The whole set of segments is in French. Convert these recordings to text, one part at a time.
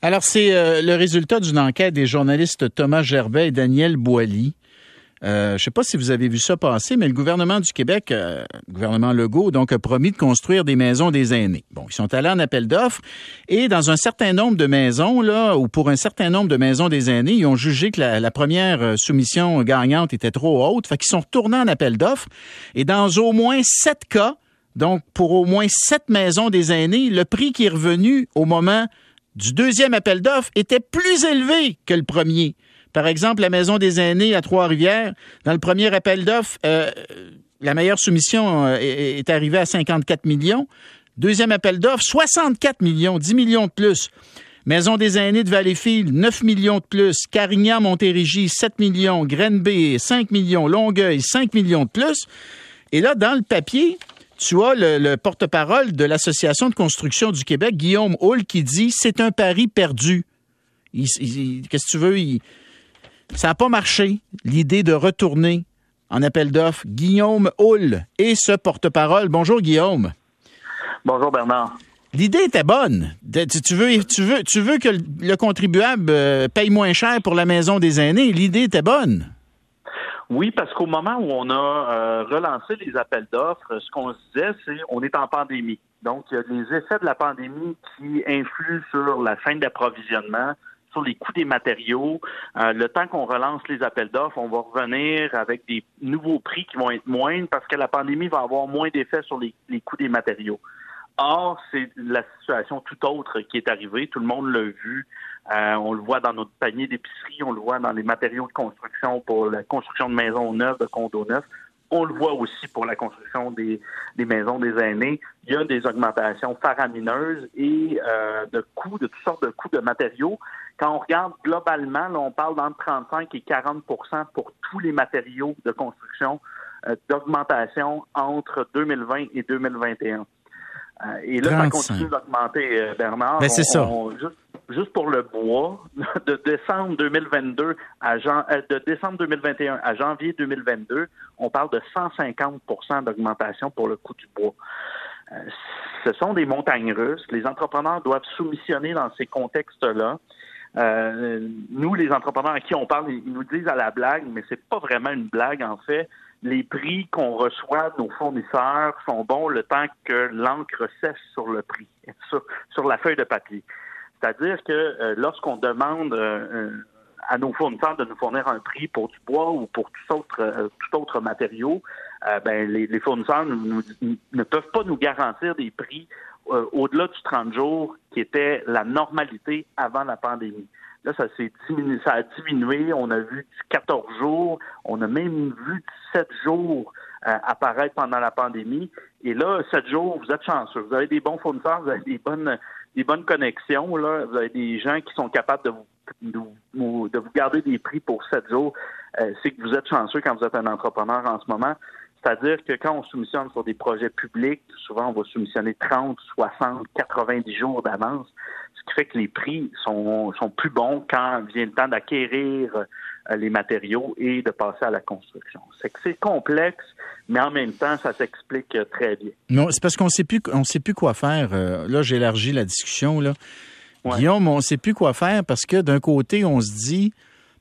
Alors, c'est euh, le résultat d'une enquête des journalistes Thomas Gerbet et Daniel Boily. Euh, je ne sais pas si vous avez vu ça passer, mais le gouvernement du Québec, euh, le gouvernement Legault, donc, a promis de construire des maisons des aînés. Bon, ils sont allés en appel d'offres et dans un certain nombre de maisons, là, ou pour un certain nombre de maisons des aînés, ils ont jugé que la, première soumission gagnante était trop haute. Fait qu'ils sont retournés en appel d'offres et dans au moins sept cas, donc pour au moins sept maisons des aînés, le prix qui est revenu au moment du deuxième appel d'offres était plus élevé que le premier. Par exemple, la Maison des aînés à Trois-Rivières, dans le premier appel d'offres, euh, la meilleure soumission euh, est, arrivée à 54 millions. Deuxième appel d'offres, 64 millions, 10 millions de plus. Maison des aînés de Valleyfield, 9 millions de plus. Carignan, Montérégie, 7 millions. Grenby, 5 millions. Longueuil, 5 millions de plus. Et là, dans le papier, tu as le, porte-parole de l'Association de construction du Québec, Guillaume Hull, qui dit c'est un pari perdu. Qu'est-ce que tu veux? ça n'a pas marché, l'idée de retourner en appel d'offres. Guillaume Hull et ce porte-parole. Bonjour, Guillaume. Bonjour, Bernard. L'idée était bonne. Tu veux, tu veux, tu veux que le contribuable euh, paye moins cher pour la maison des aînés. L'idée était bonne. Oui, parce qu'au moment où on a euh, relancé les appels d'offres, ce qu'on se disait, c'est on est en pandémie. Donc, il y a les effets de la pandémie qui influent sur la chaîne d'approvisionnement, sur les coûts des matériaux. Euh, le temps qu'on relance les appels d'offres, on va revenir avec des nouveaux prix qui vont être moindres parce que la pandémie va avoir moins d'effets sur les coûts des matériaux. Or, c'est la situation tout autre qui est arrivée. Tout le monde l'a vu. Euh, on le voit dans notre panier d'épicerie, on le voit dans les matériaux de construction pour la construction de maisons neuves, de condos neufs. On le voit aussi pour la construction des, maisons des aînés. Il y a des augmentations faramineuses et euh, de coûts, de toutes sortes de coûts de matériaux. Quand on regarde globalement, on parle d'entre 35 et 40% pour tous les matériaux de construction euh, d'augmentation entre 2020 et 2021. Euh, et là, ça continue d'augmenter, euh, Bernard. Ben, c'est ça. juste, pour le bois, de décembre 2022 à euh, de décembre 2021 à janvier 2022, on parle de 150% d'augmentation pour le coût du bois. ce sont des montagnes russes. Les entrepreneurs doivent soumissionner dans ces contextes-là. nous, les entrepreneurs à qui on parle, ils nous disent à la blague, mais c'est pas vraiment une blague en fait les prix qu'on reçoit de nos fournisseurs sont bons le temps que l'encre sèche sur le prix, sur, la feuille de papier. C'est-à-dire que euh, lorsqu'on demande euh, à nos fournisseurs de nous fournir un prix pour du bois ou pour tout autre, euh, tout autre matériau, ben, les, fournisseurs ne peuvent pas nous garantir des prix au-delà du 30 jours qui était la normalité avant la pandémie. Ça s'est ça a diminué. On a vu 14 jours, on a même vu 7 jours euh, apparaître pendant la pandémie. Et là, 7 jours, vous êtes chanceux. Vous avez des bons fournisseurs, vous avez des bonnes, des bonnes connexions. Vous avez des gens qui sont capables de vous, de vous, de vous garder des prix pour 7 jours. Euh, c'est que vous êtes chanceux quand vous êtes un entrepreneur en ce moment. C'est-à-dire que quand on soumissionne sur des projets publics, souvent on va soumissionner 30, 60, 90 jours d'avance, ce qui fait que les prix sont, sont plus bons quand vient le temps d'acquérir euh, les matériaux et de passer à la construction. C'est que c'est complexe, mais en même temps, ça s'explique très bien. Non, c'est parce qu'on sait plus, on sait plus quoi faire. Euh, là, j'élargis la discussion là. Guillaume, on sait plus quoi faire parce que d'un côté, on se dit,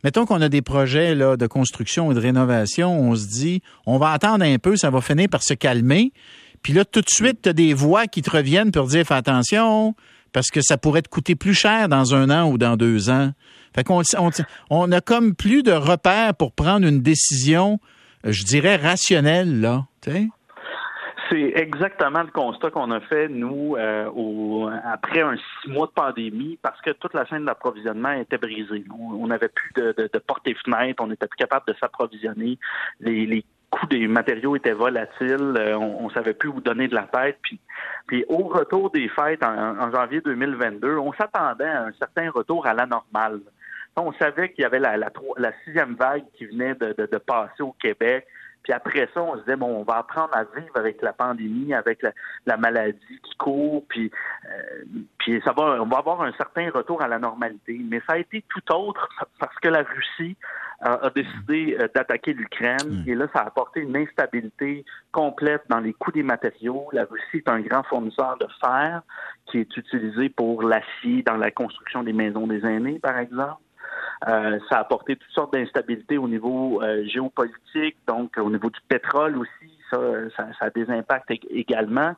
mettons qu'on a des projets là, de construction et de rénovation, on se dit, on va attendre un peu, ça va finir par se calmer. Puis là, tout de suite, tu as des voix qui te reviennent pour dire, fais attention, parce que ça pourrait te coûter plus cher dans un an ou dans deux ans. Fait qu'on on, on a comme plus de repères pour prendre une décision, je dirais, rationnelle, là. C'est exactement le constat qu'on a fait, nous, euh, après un six mois de pandémie, parce que toute la chaîne d'approvisionnement était brisée. On n'avait plus de portes et fenêtres, on n'était plus capable de s'approvisionner. Les, les coûts des matériaux étaient volatiles, euh, on, ne savait plus où donner de la tête. Puis, puis au retour des fêtes en, janvier 2022, on s'attendait à un certain retour à la normale. On savait qu'il y avait la, la, sixième vague qui venait de, de, de passer au Québec. Puis après ça, on se disait, bon, on va apprendre à vivre avec la pandémie, avec la, maladie qui court, puis, euh, puis ça va, on va avoir un certain retour à la normalité. Mais ça a été tout autre parce que la Russie a, décidé euh, d'attaquer l'Ukraine. Et là, ça a apporté une instabilité complète dans les coûts des matériaux. La Russie est un grand fournisseur de fer qui est utilisé pour l'acier dans la construction des maisons des aînés, par exemple. Euh, ça a apporté toutes sortes d'instabilités au niveau euh, géopolitique, donc au niveau du pétrole aussi, ça, ça, a des impacts également.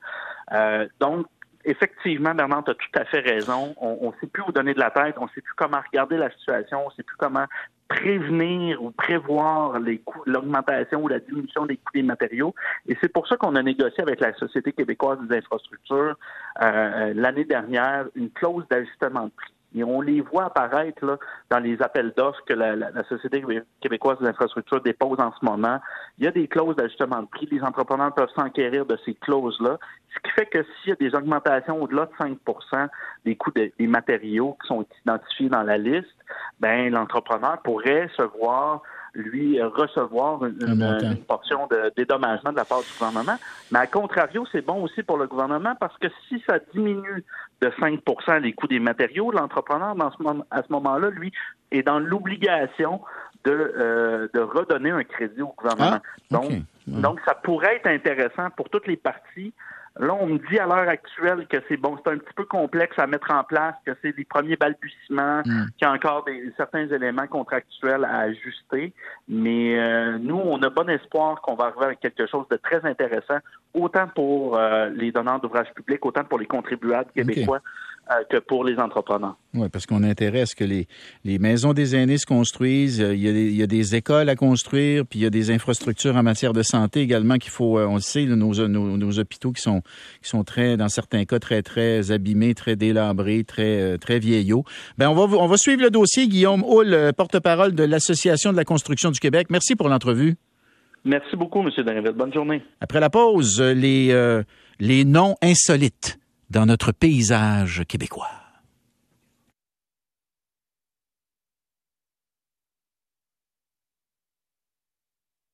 Euh, donc, effectivement, Bernard, tu as tout à fait raison. On ne sait plus où donner de la tête, on ne sait plus comment regarder la situation, on ne sait plus comment prévenir ou prévoir les coûts, l'augmentation ou la diminution des coûts des matériaux. Et c'est pour ça qu'on a négocié avec la Société québécoise des infrastructures euh, l'année dernière une clause d'ajustement de prix. Et on les voit apparaître là, dans les appels d'offres que la, Société québécoise des infrastructures dépose en ce moment. Il y a des clauses d'ajustement de prix. Les entrepreneurs peuvent s'enquérir de ces clauses-là. Ce qui fait que s'il y a des augmentations au-delà de 5% des coûts des matériaux qui sont identifiés dans la liste, ben l'entrepreneur pourrait se voir lui recevoir une, portion de dédommagement de la part du gouvernement. Mais à contrario, c'est bon aussi pour le gouvernement parce que si ça diminue de 5% les coûts des matériaux, l'entrepreneur, à ce moment-là, lui, est dans l'obligation de, euh, de redonner un crédit au gouvernement. Ah, donc, donc, ça pourrait être intéressant pour toutes les parties Là, on me dit à l'heure actuelle que c'est bon, c'est un petit peu complexe à mettre en place, que c'est des premiers balbutiements, mm. qu'il y a encore des, certains éléments contractuels à ajuster. Mais euh, nous, on a bon espoir qu'on va arriver avec quelque chose de très intéressant, autant pour euh, les donneurs d'ouvrages publics, autant pour les contribuables québécois. Que pour les entrepreneurs. Oui, parce qu'on intéresse que les, les maisons des aînés se construisent. Il y, a des, il y, a des, écoles à construire, puis il y a des infrastructures en matière de santé également qu'il faut, on le sait, nos, nos, nos, hôpitaux qui sont, qui sont très, dans certains cas, très, très abîmés, très délabrés, très, très vieillots. Ben, on va, on va suivre le dossier. Guillaume Hull, porte-parole de l'Association de la construction du Québec. Merci pour l'entrevue. Merci beaucoup, M. David. Bonne journée. Après la pause, les, euh, les noms insolites dans notre paysage québécois.